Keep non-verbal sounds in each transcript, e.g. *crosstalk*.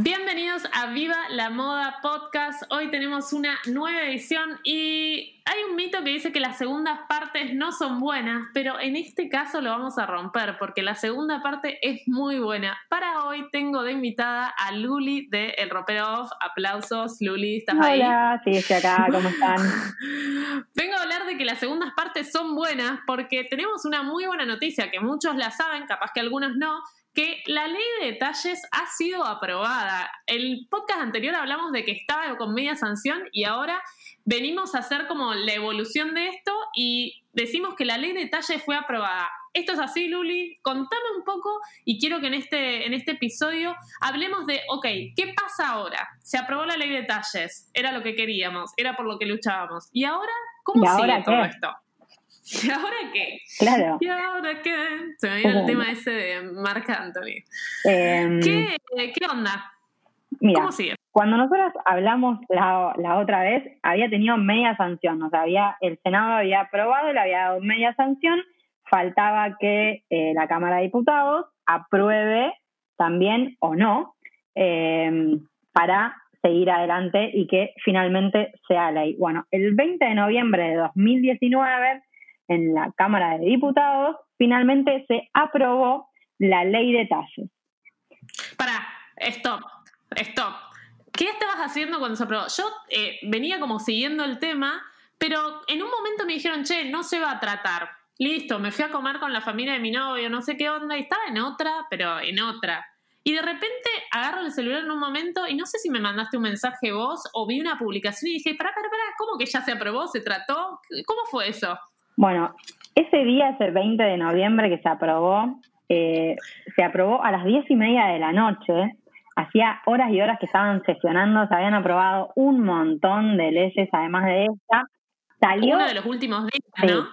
Bienvenidos a Viva la Moda Podcast. Hoy tenemos una nueva edición y hay un mito que dice que las segundas partes no son buenas, pero en este caso lo vamos a romper porque la segunda parte es muy buena. Para hoy tengo de invitada a Luli de El Ropero Off. Aplausos, Luli, ¿estás ahí? Hola, sí, estoy acá, ¿cómo están? *laughs* Vengo a hablar de que las segundas partes son buenas porque tenemos una muy buena noticia que muchos la saben, capaz que algunos no, que la ley de detalles ha sido aprobada. El podcast anterior hablamos de que estaba con media sanción y ahora venimos a hacer como la evolución de esto y decimos que la ley de detalles fue aprobada. Esto es así, Luli. Contame un poco y quiero que en este, en este episodio hablemos de, ok, ¿qué pasa ahora? Se aprobó la ley de detalles, era lo que queríamos, era por lo que luchábamos. ¿Y ahora cómo ¿Y sigue ahora todo qué? esto? *laughs* ¿Y ahora qué? Claro. ¿Y ahora qué? Se me viene el tema ese de Marc Anthony. Em, ¿Qué, ¿Qué onda? mira, ¿Cómo sigue? cuando nosotros hablamos la, la otra vez, había tenido media sanción, o sea, había, el Senado había aprobado, le había dado media sanción, faltaba que eh, la Cámara de Diputados apruebe también o no em, para seguir adelante y que finalmente sea ley. Bueno, el 20 de noviembre de 2019, en la Cámara de Diputados, finalmente se aprobó la ley de talles. Pará, stop, stop. ¿Qué estabas haciendo cuando se aprobó? Yo eh, venía como siguiendo el tema, pero en un momento me dijeron, che, no se va a tratar. Listo, me fui a comer con la familia de mi novio, no sé qué onda, y estaba en otra, pero en otra. Y de repente agarro el celular en un momento y no sé si me mandaste un mensaje vos o vi una publicación y dije, pará, pará, pará, ¿cómo que ya se aprobó? ¿Se trató? ¿Cómo fue eso? Bueno, ese día, ese 20 de noviembre que se aprobó, eh, se aprobó a las diez y media de la noche. Hacía horas y horas que estaban sesionando, se habían aprobado un montón de leyes, además de esta. Salió, Uno de los últimos días, sí, ¿no?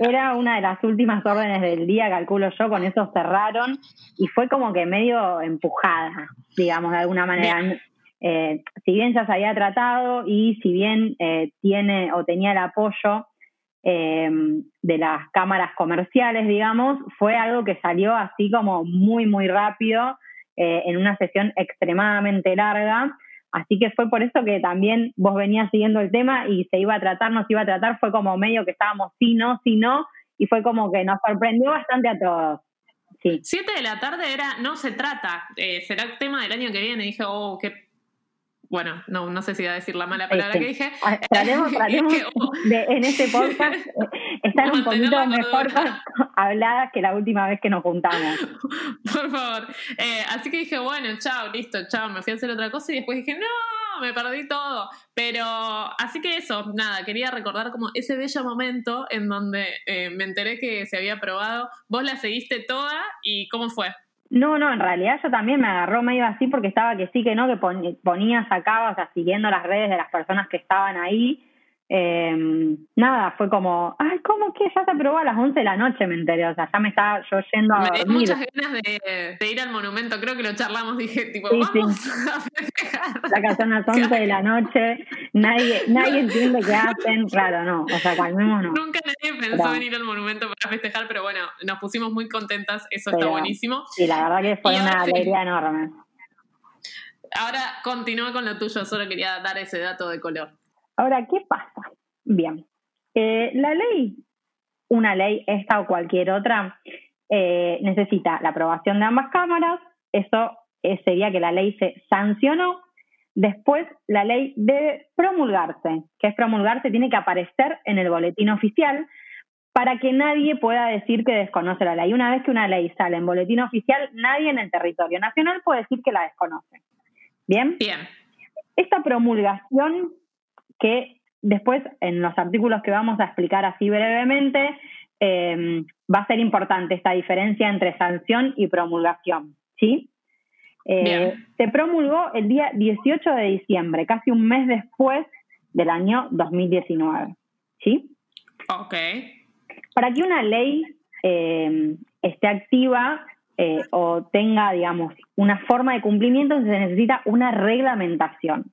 era una de las últimas órdenes del día, calculo yo, con eso cerraron y fue como que medio empujada, digamos, de alguna manera. Eh, si bien ya se había tratado y si bien eh, tiene o tenía el apoyo eh, de las cámaras comerciales, digamos, fue algo que salió así como muy, muy rápido eh, en una sesión extremadamente larga. Así que fue por eso que también vos venías siguiendo el tema y se iba a tratar, no se iba a tratar, fue como medio que estábamos sí, no, sí, no, y fue como que nos sorprendió bastante a todos. 7 de la tarde era no se trata, eh, será tema del año que viene. dije, oh, qué. Bueno, no, no sé si iba a decir la mala palabra Sí, que dije. Ah, Tratemos, *laughs* Es tratemos que, oh, de, en este podcast *laughs* estar un poquito mejor habladas que la última vez que nos juntamos. *laughs* por favor. Eh, así que dije, bueno, chao, listo, chao, me fui a hacer otra cosa y después dije, no, me perdí todo. Pero así que eso, nada, quería recordar como ese bello momento en donde eh, me enteré que se había aprobado. Vos la seguiste toda y cómo fue. No, no, en realidad yo también me agarró medio así porque estaba que sí, que no, que pon- ponía, sacaba, o sea, siguiendo las redes de las personas que estaban ahí. Eh, nada, fue como, ay, ¿cómo que ya se aprobó a las 11 de la noche? Me enteré, o sea, ya me estaba yo yendo a Me dio dormir. muchas ganas de, de ir al monumento, creo que lo charlamos, dije, tipo, Sí, sí. vamos a festejar. La que son las 11 de la noche, nadie, nadie entiende qué hacen, claro, no, o sea, calmémonos. Nunca nadie pensó Pero- en ir al monumento para festejar, pero bueno, nos pusimos muy contentas, eso está buenísimo. Sí, la verdad que fue Y una sí. alegría enorme. Ahora continúa con lo tuyo, solo quería dar ese dato de color. Ahora, ¿qué pasa? Bien, eh, la ley, una ley, esta o cualquier otra, eh, necesita la aprobación de ambas cámaras. Eso eh, sería que la ley se sancionó. Después, la ley debe promulgarse. ¿Qué es promulgarse? Tiene que aparecer en el boletín oficial para que nadie pueda decir que desconoce la ley. Una vez que una ley sale en boletín oficial, nadie en el territorio nacional puede decir que la desconoce. ¿Bien? Bien. Esta promulgación, que después en los artículos que vamos a explicar así brevemente, eh, va a ser importante esta diferencia entre sanción y promulgación. ¿Sí? Eh, se promulgó el día 18 de diciembre, casi un mes después del año 2019. ¿Sí? Ok. Para que una ley eh, esté activa eh, o tenga, digamos, una forma de cumplimiento, se necesita una reglamentación.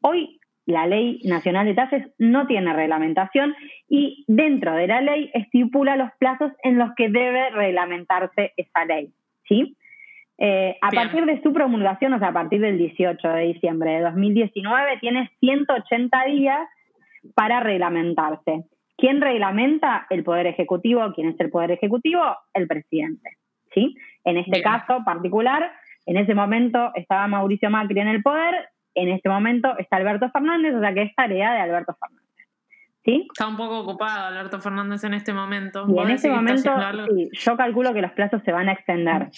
Hoy la Ley Nacional de Talles no tiene reglamentación y dentro de la ley estipula los plazos en los que debe reglamentarse esa ley. ¿sí? Eh, a Bien. partir de su promulgación, o sea, a partir del 18 de diciembre de 2019, tiene 180 días para reglamentarse. ¿Quién reglamenta? El Poder Ejecutivo. ¿Quién es el Poder Ejecutivo? El presidente. ¿sí? En este Bien. caso particular, en ese momento estaba Mauricio Macri en el poder, en este momento está Alberto Fernández, o sea que es tarea de Alberto Fernández. ¿Sí? Está un poco ocupado Alberto Fernández en este momento. Y ¿Vos en este momento, sí, yo calculo que los plazos se van a extender.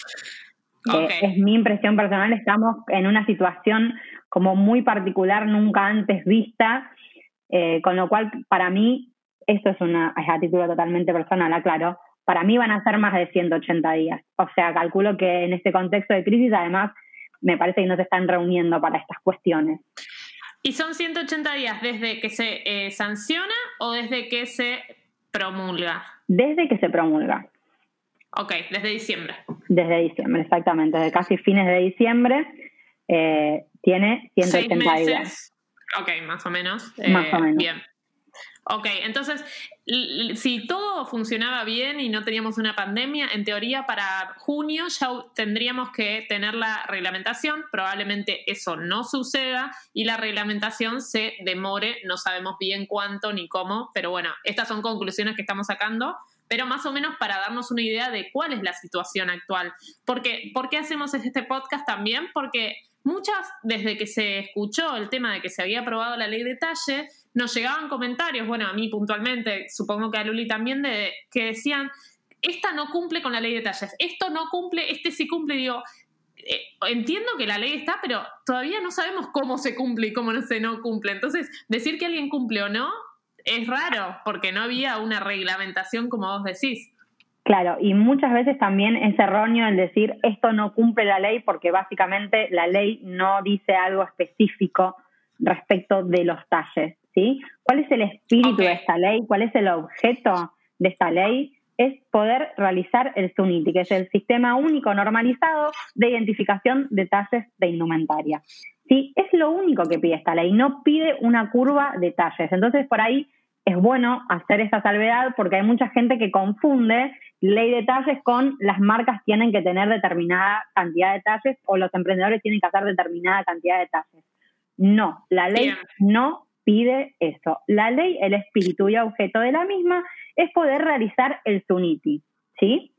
Eh, es mi impresión personal, estamos en una situación como muy particular, nunca antes vista, eh, con lo cual para mí, esto es, una, es a título totalmente personal, aclaro, para mí van a ser más de 180 días. O sea, calculo que en este contexto de crisis, además, me parece que no se están reuniendo para estas cuestiones. ¿Y son 180 días desde que se eh, sanciona o desde que se promulga? Desde que se promulga, Ok, desde diciembre. desde diciembre, exactamente, desde casi fines de diciembre, eh, tiene 180 Seis días. meses. Ok, más o menos. Más o menos. Bien. Ok, entonces, si todo funcionaba bien y no teníamos una pandemia, en teoría para junio ya tendríamos que tener la reglamentación. Probablemente eso no suceda y la reglamentación se demore, no sabemos bien cuánto ni cómo, pero bueno, estas son conclusiones que estamos sacando, pero más o menos para darnos una idea de cuál es la situación actual. Porque, ¿Por qué hacemos este podcast también? Porque muchas, desde que se escuchó el tema de que se había aprobado la ley de talle, nos llegaban comentarios, bueno, a mí puntualmente, supongo que a Luli también, de, que decían, esta no cumple con la ley de talles, esto no cumple, este sí cumple, digo, eh, entiendo que la ley está, pero todavía no sabemos cómo se cumple y cómo no se no cumple. Entonces, decir que alguien cumple o no es raro, porque no había una reglamentación como vos decís. Claro, y muchas veces también es erróneo el decir esto no cumple la ley porque básicamente la ley no dice algo específico respecto de los talles, ¿sí? ¿Cuál es el espíritu de esta ley? ¿Cuál es el objeto de esta ley? Es poder realizar el SUNITI, que es el Sistema Único Normalizado de Identificación de Talles de Indumentaria. Sí, es lo único que pide esta ley, no pide una curva de talles. Entonces, por ahí es bueno hacer esa salvedad porque hay mucha gente que confunde ley de talles con las marcas tienen que tener determinada cantidad de talles o los emprendedores tienen que hacer determinada cantidad de talles. No, la ley no pide eso. La ley, el espíritu y objeto de la misma es poder realizar el SUNITI, ¿sí?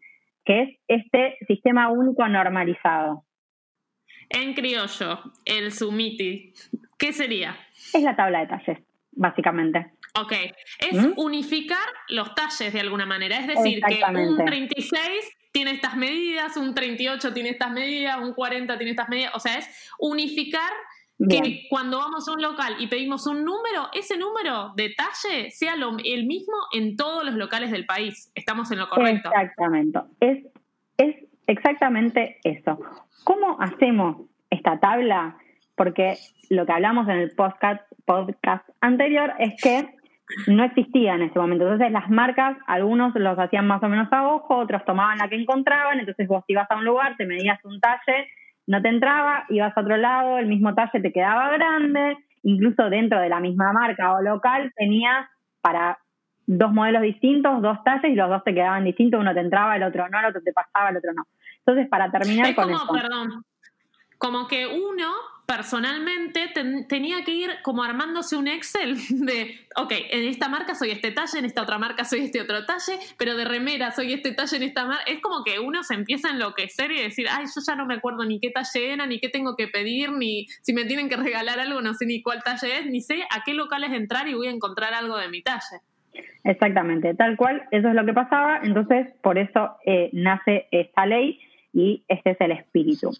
Que es este sistema único normalizado. En criollo, el sumiti, ¿qué sería? Es la tabla de talles, básicamente. Ok, es ¿Mm? unificar los talles de alguna manera, es decir, que un 36 tiene estas medidas, un 38 tiene estas medidas, un 40 tiene estas medidas, o sea, es unificar Bien. que cuando vamos a un local y pedimos un número, ese número de talle sea lo- el mismo en todos los locales del país. Estamos en lo correcto. Exactamente. Es, es exactamente eso. ¿Cómo hacemos esta tabla? Porque lo que hablamos en el podcast, podcast anterior es que no existía en ese momento. Entonces las marcas, algunos los hacían más o menos a ojo, otros tomaban la que encontraban, entonces vos ibas a un lugar, te medías un talle, no te entraba, ibas a otro lado, el mismo talle te quedaba grande, incluso dentro de la misma marca o local tenías para dos modelos distintos, dos talles y los dos te quedaban distintos, uno te entraba, el otro no, el otro te pasaba, el otro no. Entonces, para terminar Es con como, perdón, como que uno personalmente tenía que ir como armándose un Excel de, ok, en esta marca soy este talle, en esta otra marca soy este otro talle, pero de remera soy este talle en esta marca. Es como que uno se empieza a enloquecer y decir, ay, yo ya no me acuerdo ni qué talle era, ni qué tengo que pedir, ni si me tienen que regalar algo, no sé ni cuál talle es, ni sé a qué locales entrar y voy a encontrar algo de mi talle. Exactamente, tal cual, eso es lo que pasaba, entonces por eso eh, nace esta ley y este es el espíritu.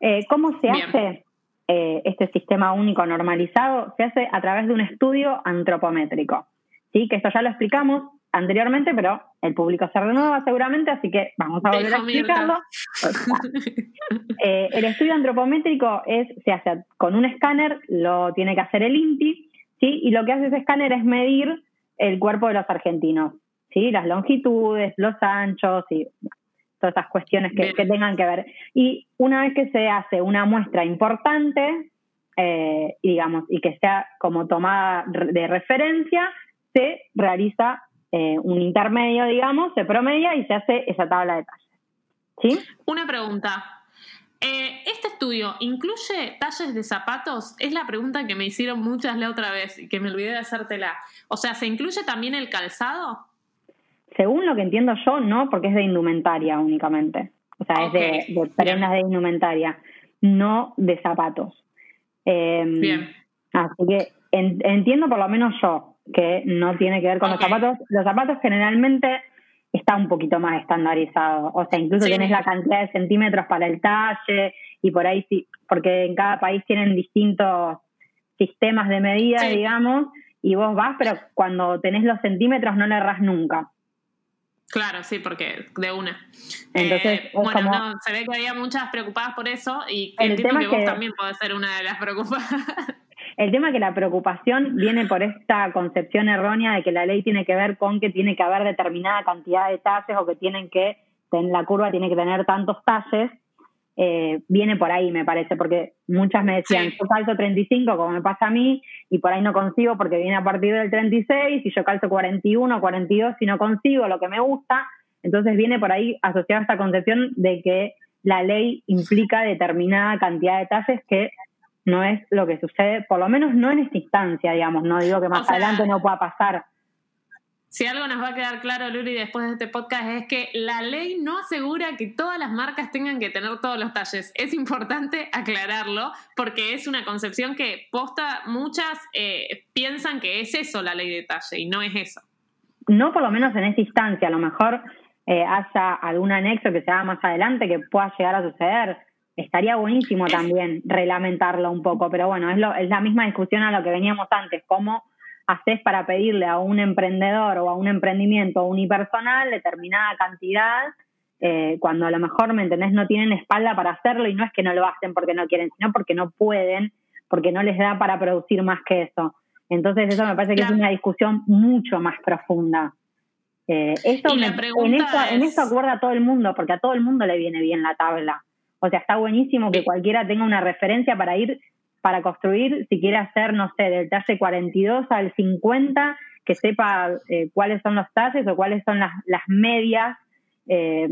Eh, ¿Cómo se hace? Eh, este sistema único normalizado se hace a través de un estudio antropométrico. ¿sí? Que esto ya lo explicamos anteriormente, pero el público se renueva seguramente, así que vamos a volver a explicarlo. *laughs* Eh, el estudio antropométrico es, se hace con un escáner, lo tiene que hacer el INTI, ¿sí? y lo que hace ese escáner es medir el cuerpo de los argentinos, ¿sí? las longitudes, los anchos y todas esas cuestiones que, tengan que ver. Y una vez que se hace una muestra importante, eh, digamos, y que sea como tomada de referencia, se realiza eh, un intermedio, digamos, se promedia y se hace esa tabla de talles. ¿Sí? Una pregunta. Eh, ¿Este estudio incluye talles de zapatos? Es la pregunta que me hicieron muchas la otra vez y que me olvidé de hacértela. O sea, ¿se incluye también el calzado? Según lo que entiendo yo, no, porque es de indumentaria únicamente. O sea, es de, prendas de indumentaria, no de zapatos. Em, Bien. Así que entiendo por lo menos yo que no tiene que ver con los zapatos. Los zapatos generalmente está un poquito más estandarizado. O sea, incluso tienes la cantidad de centímetros para el talle y por ahí sí, porque en cada país tienen distintos sistemas de medida, digamos, y vos vas, pero cuando tenés los centímetros no le erras nunca. Claro, sí, porque de una. Entonces, eh, bueno, no, se ve que había muchas preocupadas por eso y entiendo que, vos también podés ser una de las preocupadas. El tema es que la preocupación viene por esta concepción errónea de que la ley tiene que ver con que tiene que haber determinada cantidad de talles o que tienen que, en la curva tiene que tener tantos talles eh, viene por ahí, me parece, porque muchas me decían, yo calzo 35 como me pasa a mí y por ahí no consigo porque viene a partir del 36 y yo calzo 41, 42 y no consigo lo que me gusta. Entonces viene por ahí asociada esta concepción de que la ley implica determinada cantidad de talles que no es lo que sucede, por lo menos no en esta instancia, digamos, no digo que más adelante no pueda pasar, si algo nos va a quedar claro, Luli, después de este podcast, es que la ley no asegura que todas las marcas tengan que tener todos los talles. Es importante aclararlo porque es una concepción que posta muchas eh, piensan que es eso la ley de talle y no es eso. No por lo menos en esta instancia, a lo mejor eh, haya algún anexo que se haga más adelante que pueda llegar a suceder. Estaría buenísimo también reglamentarlo un poco, pero bueno, es, lo, es la misma discusión a lo que veníamos antes, cómo haces para pedirle a un emprendedor o a un emprendimiento unipersonal determinada cantidad, eh, cuando a lo mejor, ¿me entendés?, no tienen espalda para hacerlo y no es que no lo hacen porque no quieren, sino porque no pueden, porque no les da para producir más que eso. Entonces eso me parece que es una discusión mucho más profunda. Eh, eso en, eso, en eso acuerda a todo el mundo, porque a todo el mundo le viene bien la tabla. O sea, está buenísimo que cualquiera tenga una referencia para ir para construir, si quiere hacer, no sé, del talle 42 al 50, que sepa eh, cuáles son los talles o cuáles son las, medias eh,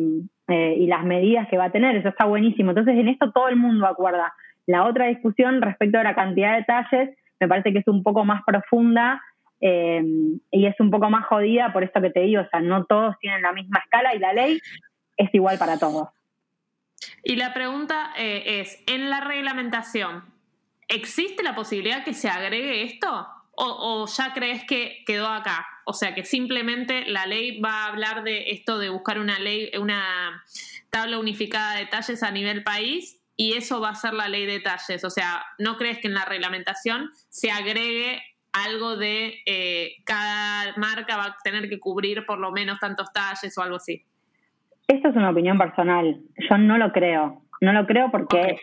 eh, y las medidas que va a tener. Eso está buenísimo. Entonces, en esto todo el mundo acuerda. La otra discusión respecto a la cantidad de talles me parece que es un poco más profunda y es un poco más jodida por esto que te digo. O sea, no todos tienen la misma escala y la ley es igual para todos. Y la pregunta es, en la reglamentación, ¿existe la posibilidad que se agregue esto? O, ya crees que quedó acá? O sea, que simplemente la ley va a hablar de esto de buscar una ley, una tabla unificada de talles a nivel país y eso va a ser la ley de talles. O sea, ¿no crees que en la reglamentación se agregue algo de eh, cada marca va a tener que cubrir por lo menos tantos talles o algo así? Esto es una opinión personal. Yo no lo creo. No lo creo porque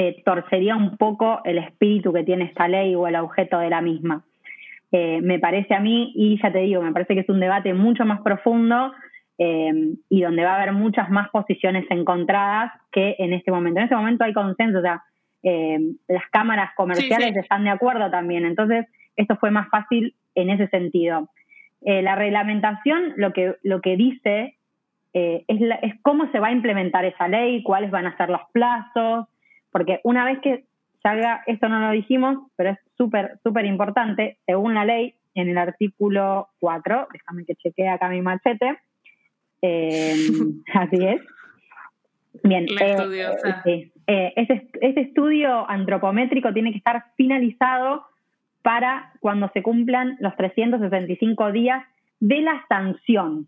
eh, torcería un poco el espíritu que tiene esta ley o el objeto de la misma. Eh, me parece a mí, y ya te digo, me parece que es un debate mucho más profundo eh, y donde va a haber muchas más posiciones encontradas que en este momento. En este momento hay consenso, o sea, las cámaras comerciales están de acuerdo también, entonces esto fue más fácil en ese sentido. la reglamentación lo que, lo que dice es, es cómo se va a implementar esa ley, cuáles van a ser los plazos, porque una vez que salga, esto no lo dijimos, pero es súper, súper importante, según la ley, en el artículo 4, déjame que chequee acá mi machete, eh, *laughs* así es. Bien, eh, eh, eh, ese, ese estudio antropométrico tiene que estar finalizado para cuando se cumplan los 365 días de la sanción,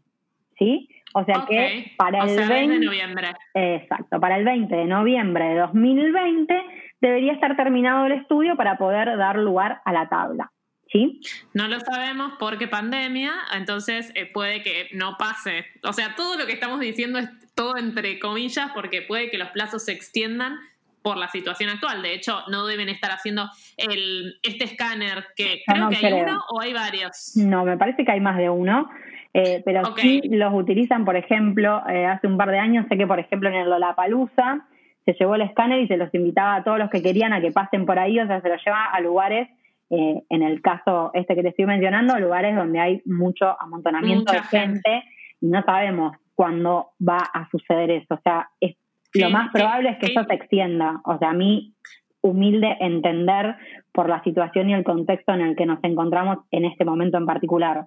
¿sí? O sea que para el 20 de noviembre. Exacto, para el 20 de noviembre de 2020 debería estar terminado el estudio para poder dar lugar a la tabla. ¿Sí? No lo sabemos porque pandemia, entonces eh, puede que no pase. O sea, todo lo que estamos diciendo es todo entre comillas porque puede que los plazos se extiendan por la situación actual. De hecho, no deben estar haciendo el, este escáner que creo que hay uno o hay varios. No, me parece que hay más de uno. Eh, pero sí los utilizan, por ejemplo, eh, hace un par de años, sé que por ejemplo en el Lollapalooza se llevó el escáner y se los invitaba a todos los que querían a que pasen por ahí, o sea, se los lleva a lugares, eh, en el caso este que te estoy mencionando, lugares donde hay mucho amontonamiento de gente. y no sabemos cuándo va a suceder eso, o sea, es, lo más probable es que eso se extienda, o sea, a mí humilde entender por la situación y el contexto en el que nos encontramos en este momento en particular.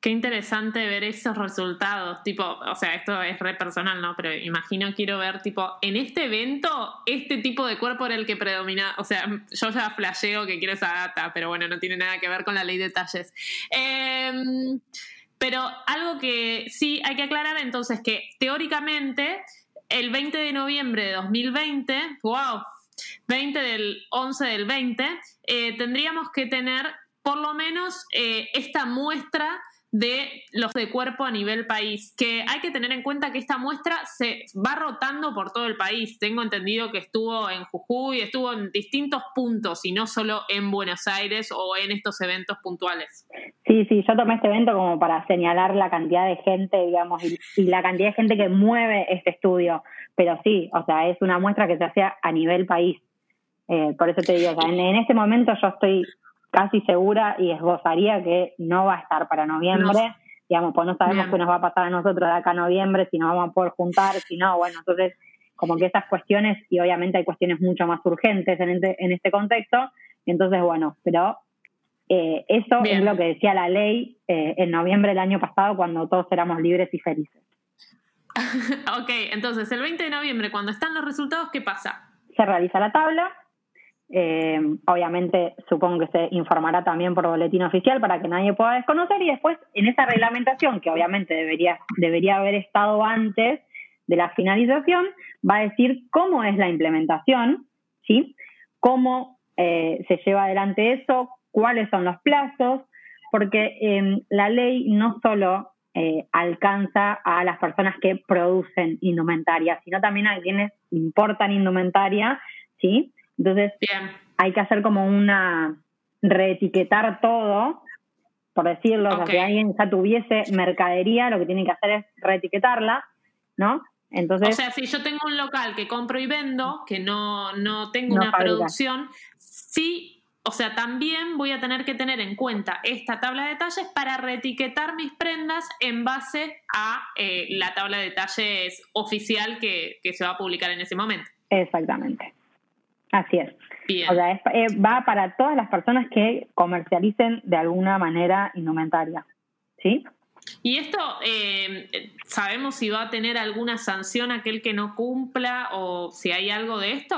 Qué interesante ver esos resultados, tipo, o sea, esto es re personal, ¿no? Pero imagino, quiero ver, tipo, en este evento, este tipo de cuerpo era el que predomina, o sea, yo ya flasheo que quiero esa data, pero bueno, no tiene nada que ver con la ley de talles. Em, pero algo que sí hay que aclarar entonces que teóricamente el 20 de noviembre de 2020, wow, 20 del 11 del 20, eh, tendríamos que tener por lo menos eh, esta muestra de los de cuerpo a nivel país, que hay que tener en cuenta que esta muestra se va rotando por todo el país. Tengo entendido que estuvo en Jujuy, estuvo en distintos puntos y no solo en Buenos Aires o en estos eventos puntuales. Sí, sí, yo tomé este evento como para señalar la cantidad de gente, digamos, y, la cantidad de gente que mueve este estudio. Pero sí, o sea, es una muestra que se hace a nivel país. Eh, por eso te digo, en, en este momento yo estoy casi segura y esbozaría que no va a estar para noviembre. Digamos, pues no sabemos qué nos va a pasar a nosotros de acá a noviembre, si nos vamos a poder juntar, si no, bueno, entonces como que esas cuestiones, y obviamente hay cuestiones mucho más urgentes en este, en este contexto, entonces bueno, pero eh, eso es lo que decía la ley eh, en noviembre del año pasado cuando todos éramos libres y felices. *laughs* ok, entonces el 20 de noviembre, cuando están los resultados, ¿qué pasa? Se realiza la tabla, eh, obviamente supongo que se informará también por boletín oficial para que nadie pueda desconocer y después en esa reglamentación que obviamente debería, debería haber estado antes de la finalización va a decir cómo es la implementación, ¿sí? cómo eh, se lleva adelante eso, cuáles son los plazos, porque eh, la ley no solo alcanza a las personas que producen indumentaria, sino también a quienes importan indumentaria, ¿sí? Entonces, hay que hacer como una reetiquetar todo, por decirlo, o sea, que alguien ya tuviese mercadería, lo que tiene que hacer es reetiquetarla, ¿no? Entonces, o sea, si yo tengo un local que compro y vendo, que no, no tengo una producción, sí, o sea, también voy a tener que tener en cuenta esta tabla de detalles para reetiquetar mis prendas en base a eh, la tabla de detalles oficial que, que se va a publicar en ese momento. Exactamente. Así es. O sea, eh, va para todas las personas que comercialicen de alguna manera indumentaria. ¿Sí? ¿Y esto eh, sabemos si va a tener alguna sanción aquel que no cumpla o si hay algo de esto?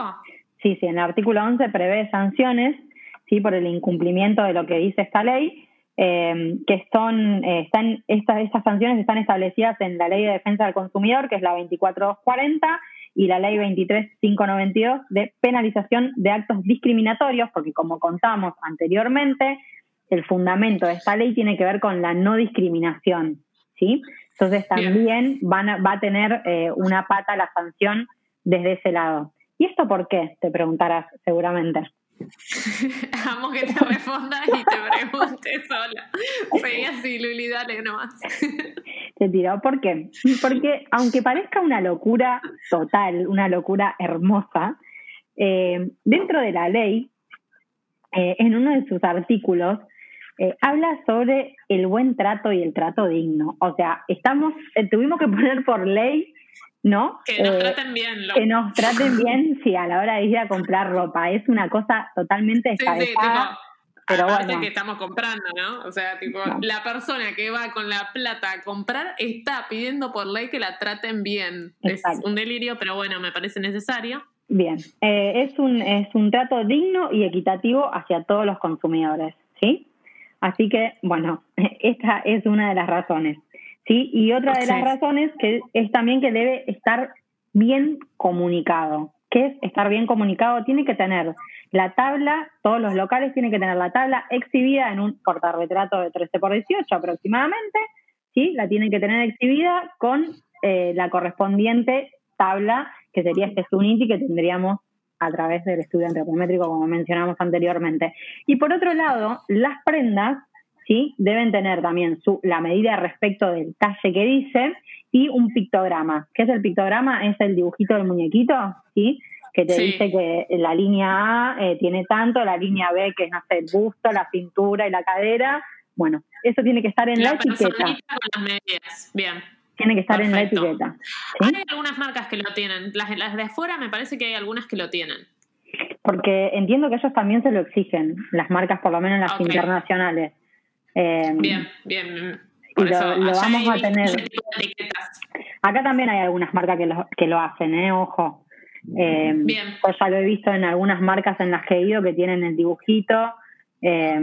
Sí, sí, en el artículo 11 prevé sanciones sí por el incumplimiento de lo que dice esta ley, eh, que son, están, estas, estas sanciones están establecidas en la Ley de Defensa del Consumidor, que es la 24240, y la ley 23592 de penalización de actos discriminatorios, porque como contamos anteriormente, el fundamento de esta ley tiene que ver con la no discriminación, ¿sí? Entonces también van va a tener eh, una pata la sanción desde ese lado. ¿Y esto por qué? Te preguntarás seguramente. *laughs* Amo que te respondas y te preguntes sola. Seguí así, Luli, dale nomás. Te tiro. ¿Por qué? Porque aunque parezca una locura total, una locura hermosa, eh, dentro de la ley, eh, en uno de sus artículos, eh, habla sobre el buen trato y el trato digno. O sea, estamos, tuvimos que poner por ley ¿no? Que nos Eh, traten bien. lo- que nos traten bien, sí, a la hora de ir a comprar ropa. Es una cosa totalmente Sí, sí, tipo, pero bueno. que estamos comprando, ¿no? O sea, tipo, No. la persona que va con la plata a comprar está pidiendo por ley que la traten bien. Exacto. Es un delirio, pero bueno, me parece necesario. Bien, eh, es, un, es un trato digno y equitativo hacia todos los consumidores, ¿sí? Así que, bueno, *laughs* esta es una de las razones, ¿sí? Y otra de Sí. las razones que es también que debe estar bien comunicado. ¿Qué es estar bien comunicado? Tiene que tener la tabla, todos los locales tienen que tener la tabla exhibida en un portarretrato de 13 por 18 aproximadamente, ¿sí? La tienen que tener exhibida con eh, la correspondiente tabla, que sería este Suniti que tendríamos a través del estudio antropométrico, como mencionamos anteriormente. Y por otro lado, las prendas, ¿sí? Deben tener también su, la medida respecto del talle que dice y un pictograma. ¿Qué es el pictograma? Es el dibujito del muñequito, ¿sí? Que te Sí. dice que la línea A eh, tiene tanto, la línea B, que es, no sé, el busto, la cintura y la cadera. Bueno, eso tiene que estar en la, la etiqueta. personita con las medidas. Bien. Tiene que estar Perfecto. en la etiqueta. ¿sí? Hay algunas marcas que lo tienen. Las, las de afuera me parece que hay algunas que lo tienen. Porque entiendo que ellos también se lo exigen, las marcas, por lo menos las internacionales. Eh, Bien, bien. Y Por lo- eso, lo allá vamos a tener. Acá también hay algunas marcas que lo, que lo hacen, ¿eh? Ojo. Eh, Bien. Yo ya lo he visto en algunas marcas en las que he ido que tienen el dibujito eh,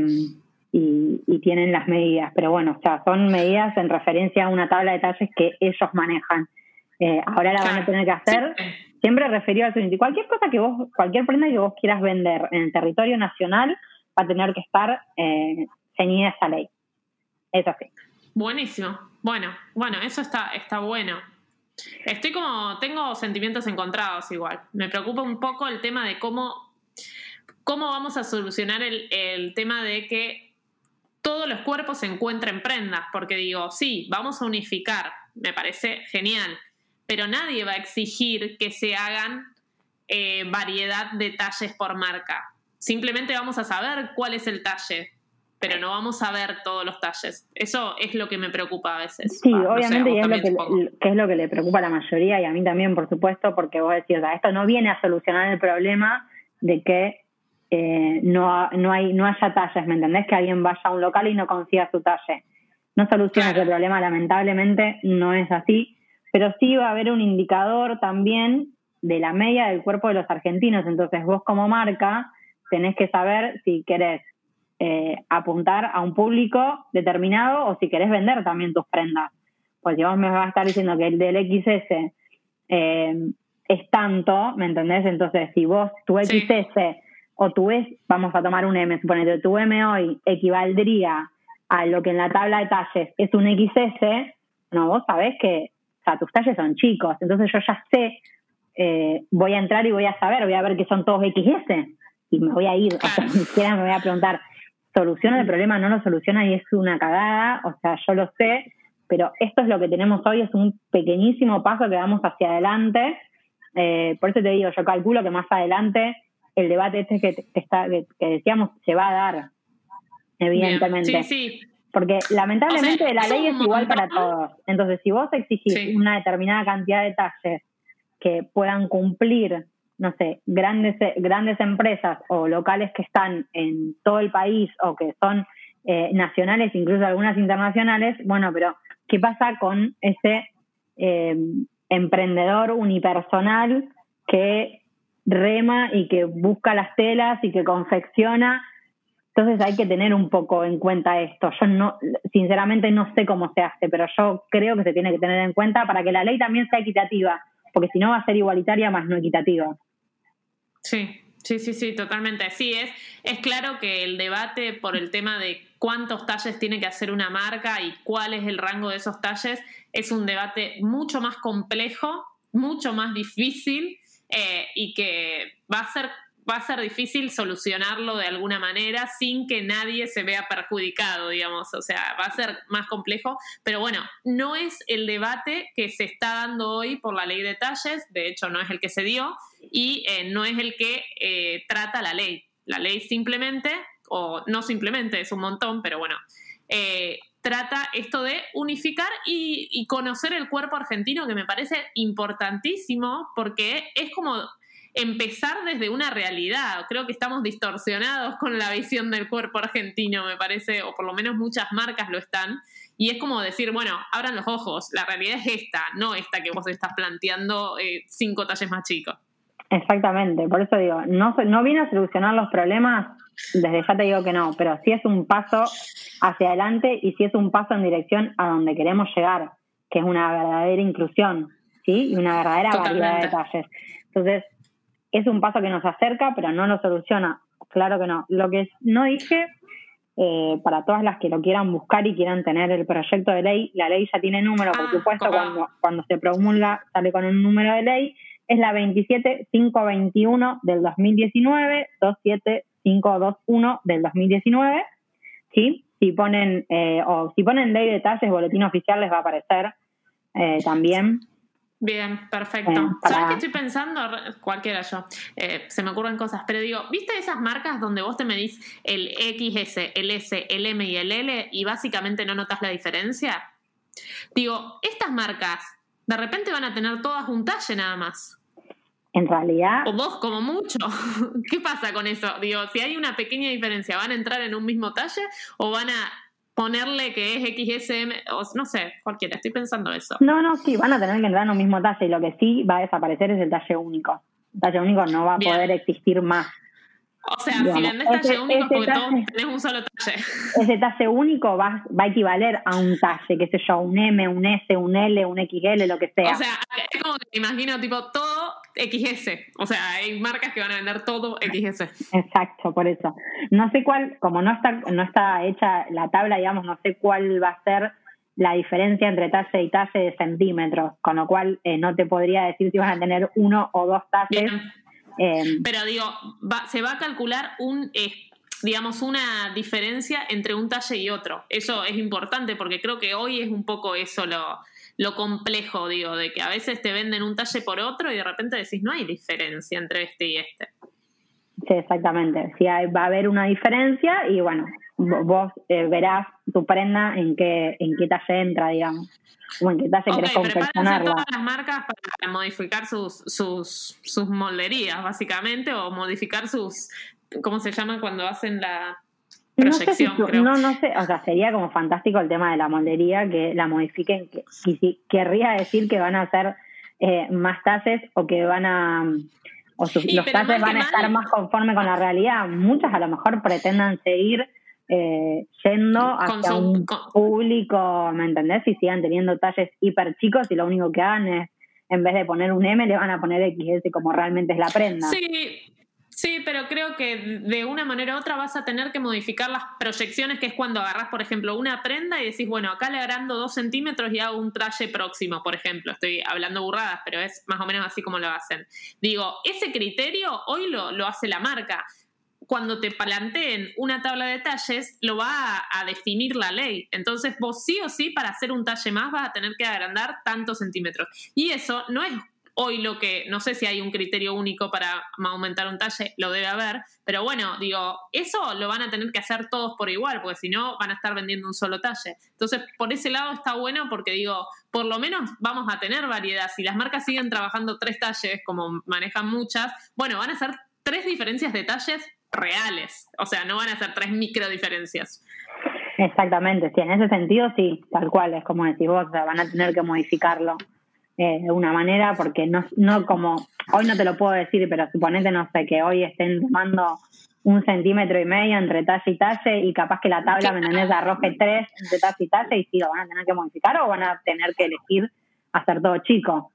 y, y tienen las medidas. Pero bueno, o sea, son medidas en referencia a una tabla de talles que ellos manejan. Eh, ahora la van a tener que hacer siempre referido al Unity. Cualquier cosa que vos, cualquier prenda que vos quieras vender en el territorio nacional va a tener que estar eh, ceñida a esa ley. Es así. Buenísimo. Bueno, bueno, eso está, está bueno. Estoy como, tengo sentimientos encontrados igual. Me preocupa un poco el tema de cómo, cómo vamos a solucionar el, el tema de que todos los cuerpos se encuentren prendas, porque digo, sí, vamos a unificar, me parece genial, pero nadie va a exigir que se hagan eh, variedad de talles por marca. Simplemente vamos a saber cuál es el talle, pero no vamos a ver todos los talles. Eso es lo que me preocupa a veces. Sí, Ah, no sé, a obviamente, y es lo que, supongo. le- que es lo que le preocupa a la mayoría y a mí también, por supuesto, porque vos decís, o sea, esto no viene a solucionar el problema de que eh, no, no, hay, no haya talles, ¿me entendés? Que alguien vaya a un local y no consiga su talle. No soluciona Claro. ese problema, lamentablemente no es así, pero sí va a haber un indicador también de la media del cuerpo de los argentinos. Entonces, vos como marca tenés que saber si querés eh, apuntar a un público determinado o si querés vender también tus prendas. Pues si vos me vas a estar diciendo que el del XS eh, es tanto, ¿me entendés? Entonces, si vos tu Sí. XS o tu S, vamos a tomar un M, suponete, tu M hoy equivaldría a lo que en la tabla de talles es un XS, no, vos sabés que, o sea, tus talles son chicos, entonces yo ya sé, eh, voy a entrar y voy a saber, voy a ver que son todos XS y me voy a ir, o sea, ni siquiera me voy a preguntar, ¿soluciona el problema? No lo soluciona y es una cagada, o sea, yo lo sé, pero esto es lo que tenemos hoy, es un pequeñísimo paso que vamos hacia adelante. Eh, por eso te digo, yo calculo que más adelante el debate este que, está, que, que decíamos se va a dar, evidentemente. Bien. Sí, sí. Porque lamentablemente O sea, la ley es igual para todos. Entonces, si vos exigís Sí. una determinada cantidad de talles que puedan cumplir, no sé, grandes, grandes empresas o locales que están en todo el país o que son eh, nacionales, incluso algunas internacionales, bueno, pero ¿qué pasa con ese eh, emprendedor unipersonal que rema y que busca las telas y que confecciona? Entonces hay que tener un poco en cuenta esto. Yo no, sinceramente no sé cómo se hace, pero yo creo que se tiene que tener en cuenta para que la ley también sea equitativa, porque si no va a ser igualitaria más no equitativa. Sí, sí, sí, sí, totalmente. Sí, es, es claro que el debate por el tema de cuántos talles tiene que hacer una marca y cuál es el rango de esos talles es un debate mucho más complejo, mucho más difícil eh, y que va a ser va a ser difícil solucionarlo de alguna manera sin que nadie se vea perjudicado, digamos. O sea, va a ser más complejo. Pero bueno, no es el debate que se está dando hoy por la ley de talles, de hecho no es el que se dio, y eh, no es el que eh, trata la ley. La ley simplemente, o no simplemente, es un montón, pero bueno, eh, trata esto de unificar y, conocer el cuerpo argentino, que me parece importantísimo, porque es como empezar desde una realidad. Creo que estamos distorsionados con la visión del cuerpo argentino, me parece, o por lo menos muchas marcas lo están. Y es como decir, bueno, abran los ojos, la realidad es esta, no esta que vos estás planteando cinco talles más chicos. Exactamente, por eso digo, no, no viene a solucionar los problemas, desde ya te digo que no, pero sí es un paso hacia adelante y sí es un paso en dirección a donde queremos llegar, que es una verdadera inclusión, ¿sí? Y una verdadera variedad de talles. Entonces, es un paso que nos acerca, pero no lo soluciona. Claro que no. Lo que no dije, eh, para todas las que lo quieran buscar y quieran tener el proyecto de ley, la ley ya tiene número, por Ah, supuesto, cuando, cuando se promulga sale con un número de ley, es la 27521 del 2019, 27521 del 2019, ¿sí? Si ponen, eh, o si ponen ley de talles, boletín oficial les va a aparecer eh, también. Bien, perfecto. Eh, para- ¿Sabes qué estoy pensando? Cualquiera yo. Eh, se me ocurren cosas, pero digo, ¿viste esas marcas donde vos te medís el XS, el S, el M y el L y básicamente no notas la diferencia? Digo, estas marcas de repente van a tener todas un talle nada más. En realidad, O dos como mucho. *laughs* ¿Qué pasa con eso? Digo, si hay una pequeña diferencia, ¿van a entrar en un mismo talle o van a ponerle que es XSM? O, no sé, cualquiera, estoy pensando eso. No, no, sí, van a tener que entrar en un mismo talle y lo que sí va a desaparecer es el talle único. El talle único no va a Bien. poder existir más. O sea, si Digamos, vendés talle ese- único ese porque todos tenés un solo talle. *laughs* Ese talle único va, va a equivaler a un talle, qué sé yo, un M, un S, un L, un XL, lo que sea. O sea, es como que me imagino tipo todo XS. O sea, hay marcas que van a vender todo XS. Exacto, por eso. No sé cuál, como no está, no está hecha la tabla, digamos, no sé cuál va a ser la diferencia entre talle y talle de centímetros, con lo cual eh, no te podría decir si van a tener uno o dos talles. Bien. Eh, Pero digo, va- se va a calcular un, eh, digamos, una diferencia entre un talle y otro. Eso es importante porque creo que hoy es un poco eso lo, lo complejo, digo, de que a veces te venden un talle por otro y de repente decís, no hay diferencia entre este y este. Sí, exactamente. Sí, hay- va a haber una diferencia y bueno, vos eh, verás tu prenda en qué, en qué talle entra, digamos, o en qué talle Ok, querés confeccionarla. todas las marcas para modificar sus, sus, sus molderías, básicamente, o modificar sus, ¿cómo se llama cuando hacen la No sé, si, proyección? su- creo. no, no sé, o sea, sería como fantástico el tema de la moldería, que la modifiquen, que, y si- querría decir que van a hacer eh, más talles o que van a, o sus- Y, los talles van a estar más conforme con la realidad. Muchas a lo mejor pretendan seguir eh, yendo Con hacia un público, ¿me entendés? Y sigan teniendo talles hiper chicos y lo único que hagan es, en vez de poner un M, le van a poner XS como realmente es la prenda. Sí, sí, pero creo que de una manera u otra vas a tener que modificar las proyecciones, que es cuando agarras, por ejemplo, una prenda y decís, bueno, acá le agrando dos centímetros y hago un traje próximo, por ejemplo. Estoy hablando burradas, pero es más o menos así como lo hacen. Digo, ese criterio hoy lo, lo hace la marca. Cuando te planteen una tabla de talles, lo va a, a definir la ley. Entonces, vos sí o sí, para hacer un talle más, vas a tener que agrandar tantos centímetros. Y eso no es hoy lo que, no sé si hay un criterio único para aumentar un talle, lo debe haber, pero bueno, digo, eso lo van a tener que hacer todos por igual, porque si no van a estar vendiendo un solo talle. Entonces, por ese lado está bueno porque digo, por lo menos vamos a tener variedad. Si las marcas siguen trabajando tres talles, como manejan muchas, bueno, van a ser tres diferencias de talles reales, o sea, no van a ser tres micro diferencias. Exactamente, sí, en ese sentido sí, tal cual, es como decís vos, o sea, van a tener que modificarlo eh, de una manera, porque no, no como, hoy no te lo puedo decir, pero suponete, no sé, que hoy estén tomando un centímetro y medio entre talle y talle y capaz que la tabla, ¿me entendés?, arroje tres entre talle y talle y sí, lo van a tener que modificar o van a tener que elegir hacer todo chico.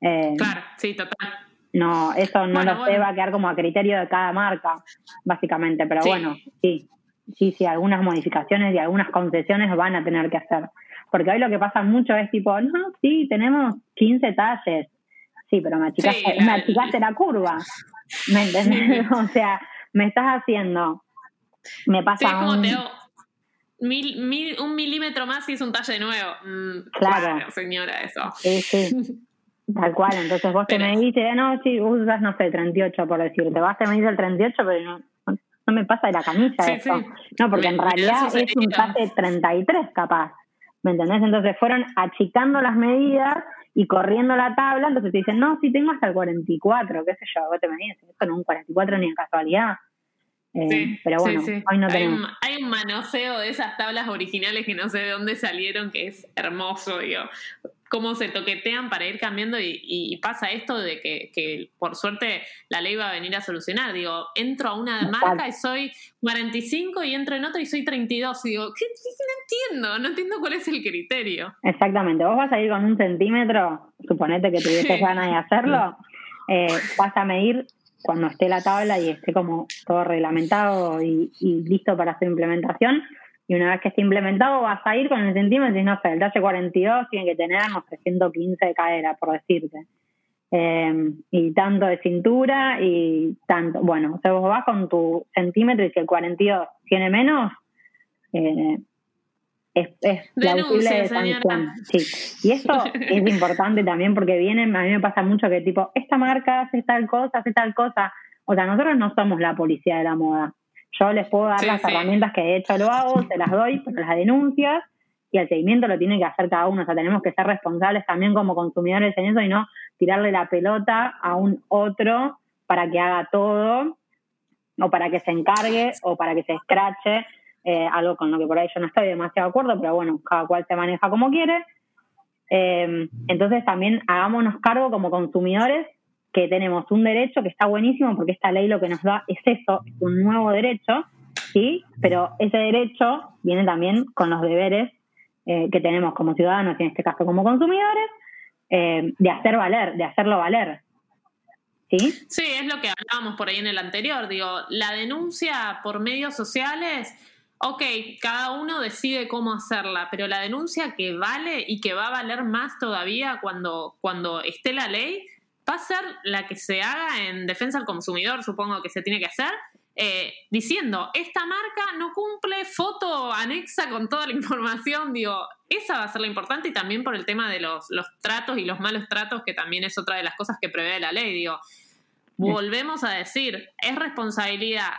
Eh, Claro, sí, total. No, eso no Bueno, lo sé, bueno. va a quedar como a criterio de cada marca, básicamente, pero Sí. bueno, sí, sí, sí, algunas modificaciones y algunas concesiones van a tener que hacer. Porque hoy lo que pasa mucho es tipo, no, sí, tenemos 15 talles. Sí, pero me achicaste, Sí, la- me achicaste la curva. ¿Me entendés? *laughs* o sea, me estás haciendo, me Sí, pasa es como un- mil, mil- un milímetro más y es un talle nuevo. Mm, Claro. señora, eso. Sí, sí. *laughs* Tal cual, entonces vos te Pero- medís, y, no, sí, usas, no sé, 38 por decirte, vas te medís el 38, pero no, no me pasa de la camisa Sí, esto. sí. No, porque Me- en me realidad es un talle 33 capaz. ¿Me entendés? Entonces fueron achicando las medidas y corriendo la tabla, entonces te dicen, no, sí tengo hasta el 44, qué sé yo, vos te medís, esto no es un 44 ni en casualidad. Eh, Sí, pero bueno, sí, sí. hoy no hay, un, hay un manoseo de esas tablas originales que no sé de dónde salieron, que es hermoso, digo. Cómo se toquetean para ir cambiando y, y pasa esto de que, que, por suerte la ley va a venir a solucionar. Digo, entro a una marca y soy 45 y entro en otra y soy 32. Y digo, ¿qué, qué- no entiendo, no entiendo cuál es el criterio. Exactamente, vos vas a ir con un centímetro, suponete que tuvieses Sí. ganas de hacerlo, eh, vas a medir cuando esté la tabla y esté como todo reglamentado y, y listo para su implementación. Y una vez que esté implementado, vas a ir con el centímetro y no sé, el talle 42 tiene que tener, no sé, 115 de cadera, por decirte. Eh, y tanto de cintura y tanto. Bueno, o sea, vos vas con tu centímetro y si el 42 tiene menos, eh, es, es plausible de sanción. Sí. Y esto *laughs* es importante también porque vienen, a mí me pasa mucho que tipo, esta marca hace tal cosa, hace tal cosa. O sea, nosotros no somos la policía de la moda. Yo les puedo dar Sí, las sí. herramientas que de hecho lo hago, te las doy, pero las denuncias y el seguimiento lo tiene que hacer cada uno. O sea, tenemos que ser responsables también como consumidores en eso y no tirarle la pelota a un otro para que haga todo o para que se encargue o para que se escrache, eh, algo con lo que por ahí yo no estoy demasiado de acuerdo, pero bueno, cada cual se maneja como quiere. Eh, entonces también hagámonos cargo como consumidores que tenemos un derecho que está buenísimo porque esta ley lo que nos da es eso, es un nuevo derecho, ¿sí? Pero ese derecho viene también con los deberes eh, que tenemos como ciudadanos y en este caso como consumidores, eh, de hacer valer, de hacerlo valer. ¿Sí? Sí, es lo que hablábamos por ahí en el anterior. Digo, la denuncia por medios sociales, ok, cada uno decide cómo hacerla, pero la denuncia que vale y que va a valer más todavía cuando, cuando esté la ley, va a ser la que se haga en defensa del consumidor, supongo que se tiene que hacer, eh, diciendo, esta marca no cumple foto anexa con toda la *laughs* información, digo, esa va a ser la importante y también por el tema de los, los tratos y los malos tratos, que también es otra de las cosas que prevé la ley, digo, volvemos a decir, es responsabilidad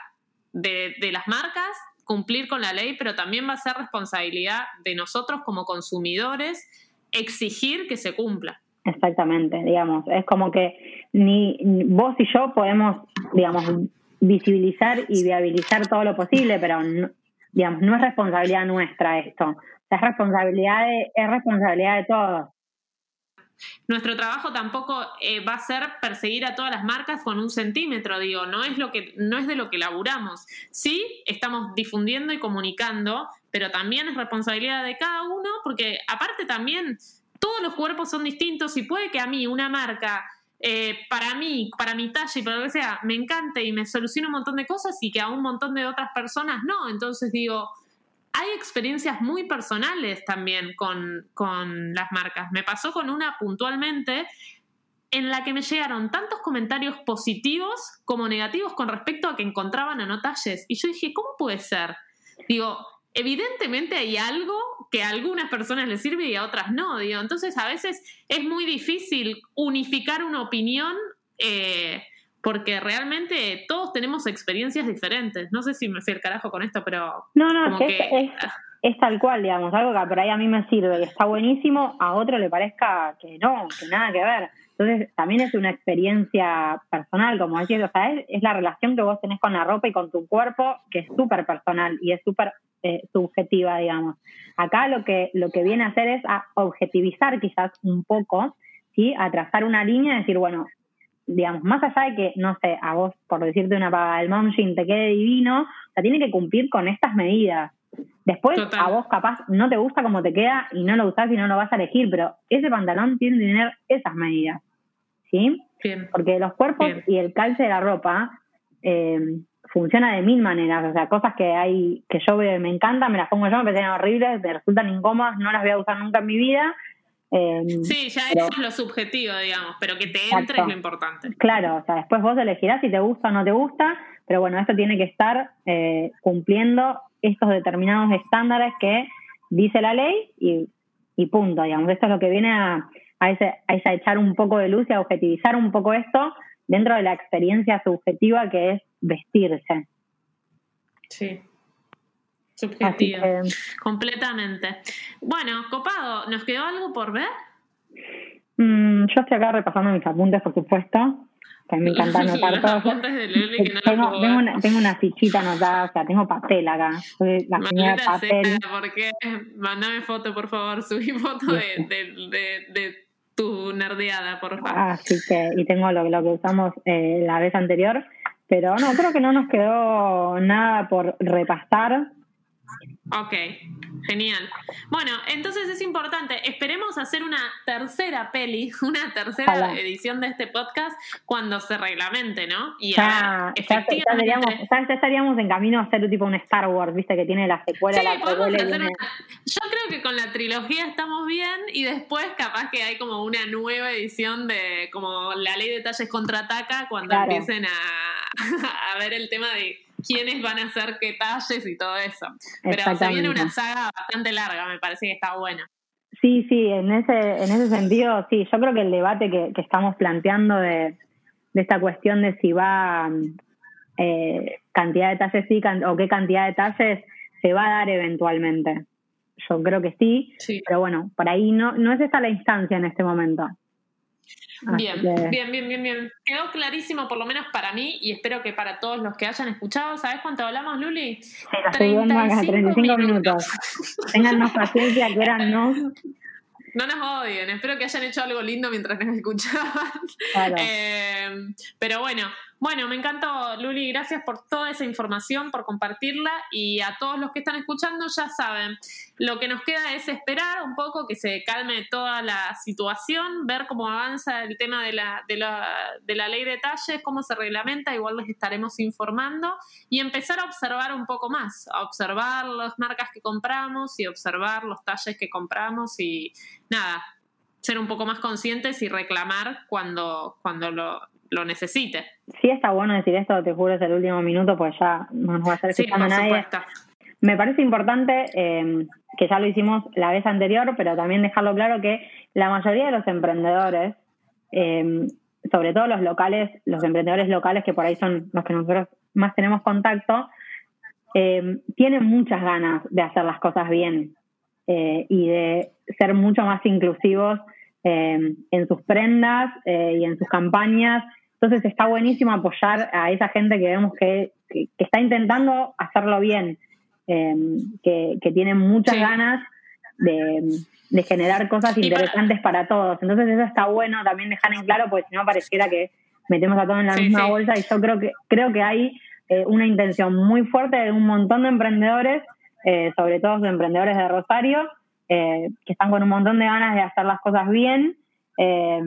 de, de las marcas cumplir con la ley, pero también va a ser responsabilidad de nosotros como consumidores exigir que se cumpla. Exactamente, digamos, es como que ni vos y yo podemos, digamos, visibilizar y viabilizar todo lo posible, pero no, digamos, no es responsabilidad nuestra esto, es responsabilidad de, es responsabilidad de todos. Nuestro trabajo tampoco eh, va a ser perseguir a todas las marcas con un centímetro, digo, no es lo que no es de lo que laburamos. Sí, estamos difundiendo y comunicando, pero también es responsabilidad de cada uno, porque aparte también todos los cuerpos son distintos y puede que a mí una marca eh, para mí, para mi talla y para lo que sea, me encante y me solucione un montón de cosas y que a un montón de otras personas no. Entonces digo, hay experiencias muy personales también con, con las marcas. Me pasó con una puntualmente en la que me llegaron tantos comentarios positivos como negativos con respecto a que encontraban o no talles. Y yo dije, ¿cómo puede ser? Digo, evidentemente hay algo que a algunas personas les sirve y a otras no. Digo, entonces a veces es muy difícil unificar una opinión eh, porque realmente todos tenemos experiencias diferentes. No sé si me fui al carajo con esto, pero No, no, como que que... es, es, es tal cual, digamos, algo que por ahí a mí me sirve y está buenísimo, a otro le parezca que no, que nada que ver. Entonces, también es una experiencia personal, como decís, o sea, es, es la relación que vos tenés con la ropa y con tu cuerpo, que es súper personal y es súper eh, subjetiva, digamos. Acá lo que, lo que viene a hacer es a objetivizar quizás un poco, ¿sí? A trazar una línea y decir, bueno, digamos, más allá de que, no sé, a vos, por decirte una paga, el mom jean te quede divino, o sea, tiene que cumplir con estas medidas. Después Total. a vos capaz no te gusta como te queda y no lo usás y no lo vas a elegir, pero ese pantalón tiene que tener esas medidas, ¿sí? Bien. Porque los cuerpos Bien. y el calce de la ropa eh, funciona de mil maneras, o sea, cosas que hay que yo veo y me encantan, me las pongo yo, me parecen horribles, me resultan incómodas, no las voy a usar nunca en mi vida. eh, Sí, ya pero- eso es lo subjetivo, digamos, pero que te Exacto. entre es lo importante. Claro, o sea, después vos elegirás si te gusta o no te gusta, pero bueno, esto tiene que estar eh, cumpliendo estos determinados estándares que dice la ley y, y punto, digamos. Esto es lo que viene a, a, ese, a ese echar un poco de luz y a objetivizar un poco esto dentro de la experiencia subjetiva que es vestirse. Sí. Subjetivo. que, Completamente. Bueno, copado, ¿nos quedó algo por ver? mm, yo estoy acá repasando mis apuntes, por supuesto, que me encanta *laughs* anotar todo. no tengo, tengo, una, tengo una fichita anotada, o sea, tengo papel acá. La señora papel. sea, ¿por qué? Mandame foto, por favor. *laughs* Subí foto de, de, de, de tu nerdeada, por favor. Así que, y tengo lo, lo que usamos eh, la vez anterior, pero no, creo que no nos quedó nada por repasar. Ok, genial. Bueno, entonces es importante, esperemos hacer una tercera peli, *laughs* una tercera edición de este podcast cuando se reglamente, ¿no? Y Ya, efectivamente... ya- ya estaríamos en camino a hacer tipo un Star Wars, viste, que tiene la secuela, Sí, la podemos hacer una- Yo creo que con la trilogía estamos bien y después capaz que hay como una nueva edición de como la ley de detalles contraataca cuando Claro. empiecen a, *laughs* a ver el tema de quiénes van a hacer qué talles y todo eso. Pero se viene una saga bastante larga, me parece que está buena. Sí, sí, en ese, en ese sentido, sí, yo creo que el debate que, que estamos planteando de, de esta cuestión de si va eh, cantidad de talles sí can- o qué cantidad de talles se va a dar eventualmente. Yo creo que sí, Sí. pero bueno, por ahí no, no es esta la instancia en este momento. Bien, que- bien, bien, bien, bien. Quedó clarísimo, por lo menos para mí, y espero que para todos los que hayan escuchado. ¿Sabes cuánto hablamos, Luli? Sí, la subimos acá, 35 35 minutos. Tengan más paciencia, que eran no. No nos odien, espero que hayan hecho algo lindo mientras nos escuchaban. Claro. Eh, pero bueno, bueno, me encantó, Luli, gracias por toda esa información, por compartirla y a todos los que están escuchando ya saben, lo que nos queda es esperar un poco que se calme toda la situación, ver cómo avanza el tema de la, de la, de la ley de talles, cómo se reglamenta, igual les estaremos informando y empezar a observar un poco más, a observar las marcas que compramos y observar los talles que compramos y nada, ser un poco más conscientes y reclamar cuando, cuando lo, lo necesite. Sí está bueno decir esto, te juro, es el último minuto, pues ya no nos va a estar Sí, escuchando por nadie. supuesto. Me parece importante, eh, que ya lo hicimos la vez anterior, pero también dejarlo claro que la mayoría de los emprendedores, eh, sobre todo los locales, los emprendedores locales, que por ahí son los que nosotros más tenemos contacto, eh, tienen muchas ganas de hacer las cosas bien eh, y de ser mucho más inclusivos en sus prendas eh, y en sus campañas. Entonces está buenísimo apoyar a esa gente que vemos que, que- que está intentando hacerlo bien, eh, que, que tiene muchas Sí. ganas de, de generar cosas Y interesantes para... todos. Entonces eso está bueno también dejar en claro, porque si no pareciera que metemos a todos en la Sí, misma sí. bolsa y yo creo que creo que hay eh, una intención muy fuerte de un montón de emprendedores, eh, sobre todo los emprendedores de Rosario, eh, que están con un montón de ganas de hacer las cosas bien, eh,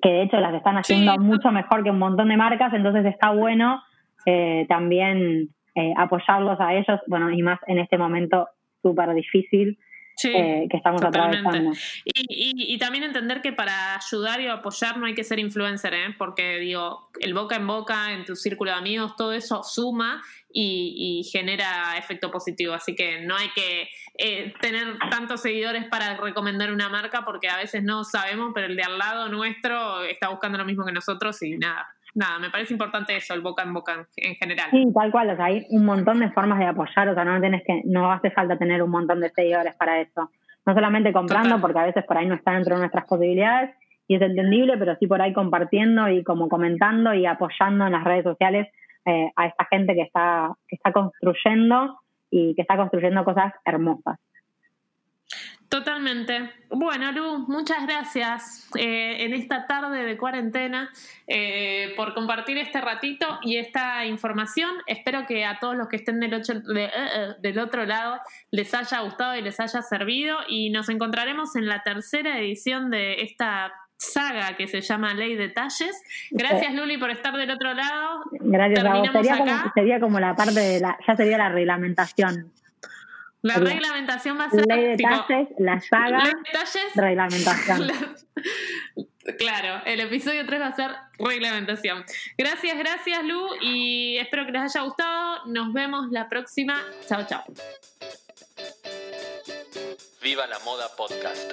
que de hecho las están haciendo Sí. mucho mejor que un montón de marcas, entonces está bueno eh, también eh, apoyarlos a ellos, bueno, y más en este momento súper difícil Sí, eh, que estamos totalmente. atravesando. Y, y- y también entender que para ayudar y apoyar no hay que ser influencer, ¿eh? porque digo, el boca en boca, en tu círculo de amigos, todo eso suma y, y genera efecto positivo. Así que no hay que eh, tener tantos seguidores para recomendar una marca porque a veces no sabemos, pero el de al lado nuestro está buscando lo mismo que nosotros y nada. Nada, me parece importante eso, el boca en boca en, en general. Sí, tal cual, o sea, hay un montón de formas de apoyar, o sea, no tenés que, no hace falta tener un montón de seguidores para eso. No solamente comprando, Total. porque a veces por ahí no está dentro de nuestras posibilidades, y es entendible, pero sí por ahí compartiendo y como comentando y apoyando en las redes sociales eh, a esta gente que está, que está construyendo y que está construyendo cosas hermosas. Totalmente. Bueno, Lu, muchas gracias eh, en esta tarde de cuarentena eh, por compartir este ratito y esta información. Espero que a todos los que estén del, ocho- de- eh, eh, del otro lado les haya gustado y les haya servido y nos encontraremos en la tercera edición de esta saga que se llama Ley Detalles. Gracias, Luli, por estar del otro lado. Gracias a vos. Terminamos Sería como, acá. sería como la parte de la, ya sería la reglamentación. La Bien. reglamentación va a ser Ley de tipo, detalles, la saga, Ley de Detalles, reglamentación. *laughs* La- Claro, el episodio 3 va a ser reglamentación. Gracias, gracias Lu y espero que les haya gustado. Nos vemos la próxima. Chao, chao. Viva la Moda Podcast.